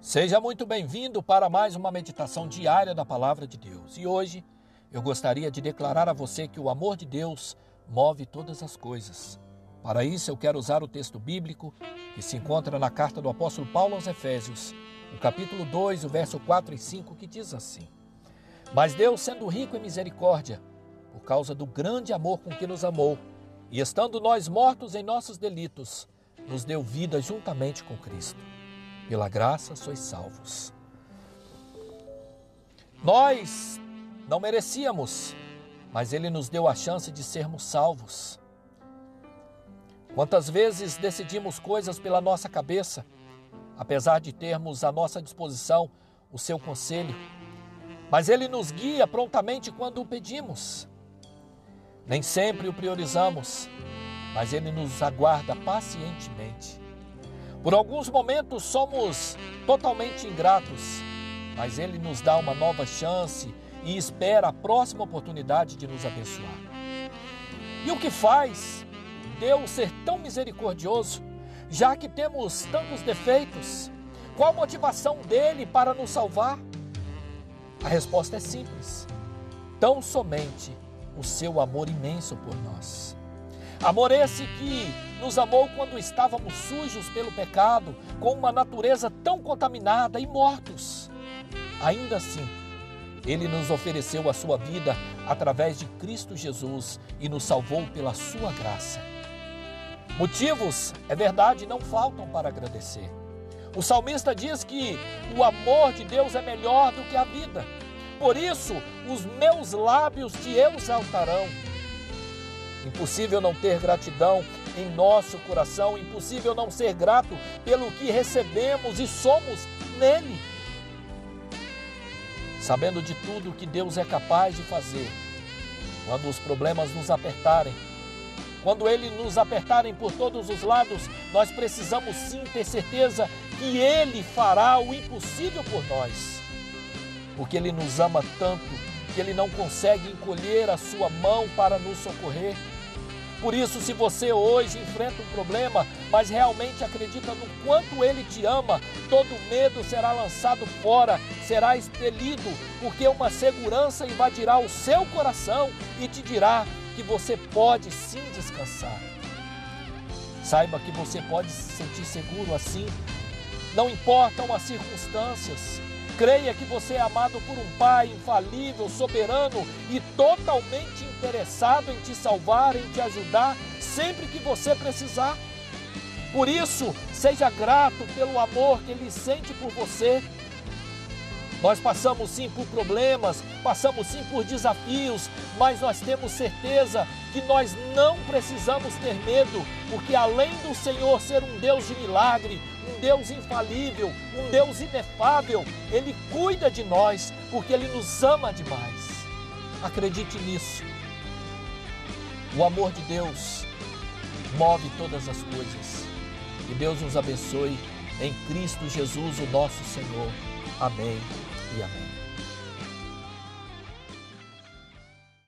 Seja muito bem-vindo para mais uma meditação diária da Palavra de Deus. E hoje eu gostaria de declarar a você que o amor de Deus move todas as coisas. Para isso eu quero usar o texto bíblico que se encontra na carta do apóstolo Paulo aos Efésios, o capítulo 2, o verso 4 e 5, que diz assim: Mas Deus, sendo rico em misericórdia, por causa do grande amor com que nos amou, e estando nós mortos em nossos delitos, nos deu vida juntamente com Cristo pela graça sois salvos. Nós não merecíamos, mas Ele nos deu a chance de sermos salvos. Quantas vezes decidimos coisas pela nossa cabeça, apesar de termos à nossa disposição o seu conselho, mas Ele nos guia prontamente quando o pedimos. Nem sempre o priorizamos, mas Ele nos aguarda pacientemente. Por alguns momentos somos totalmente ingratos, mas Ele nos dá uma nova chance e espera a próxima oportunidade de nos abençoar. E o que faz Deus ser tão misericordioso, já que temos tantos defeitos? Qual a motivação dele para nos salvar? A resposta é simples: tão somente o seu amor imenso por nós. Amor esse que nos amou quando estávamos sujos pelo pecado, com uma natureza tão contaminada e mortos. Ainda assim, ele nos ofereceu a sua vida através de Cristo Jesus e nos salvou pela sua graça. Motivos, é verdade, não faltam para agradecer. O salmista diz que o amor de Deus é melhor do que a vida. Por isso, os meus lábios te exaltarão. Impossível não ter gratidão em nosso coração, impossível não ser grato pelo que recebemos e somos nele. Sabendo de tudo que Deus é capaz de fazer, quando os problemas nos apertarem, quando ele nos apertarem por todos os lados, nós precisamos sim ter certeza que ele fará o impossível por nós. Porque ele nos ama tanto que ele não consegue encolher a sua mão para nos socorrer. Por isso, se você hoje enfrenta um problema, mas realmente acredita no quanto Ele te ama, todo medo será lançado fora, será expelido, porque uma segurança invadirá o seu coração e te dirá que você pode sim descansar. Saiba que você pode se sentir seguro assim, não importam as circunstâncias. Creia que você é amado por um Pai infalível, soberano e totalmente interessado em te salvar, em te ajudar sempre que você precisar. Por isso, seja grato pelo amor que Ele sente por você. Nós passamos sim por problemas, passamos sim por desafios, mas nós temos certeza que nós não precisamos ter medo, porque além do Senhor ser um Deus de milagre, um Deus infalível, um Deus inefável. Ele cuida de nós porque Ele nos ama demais. Acredite nisso. O amor de Deus move todas as coisas. Que Deus nos abençoe em Cristo Jesus, o nosso Senhor. Amém e amém.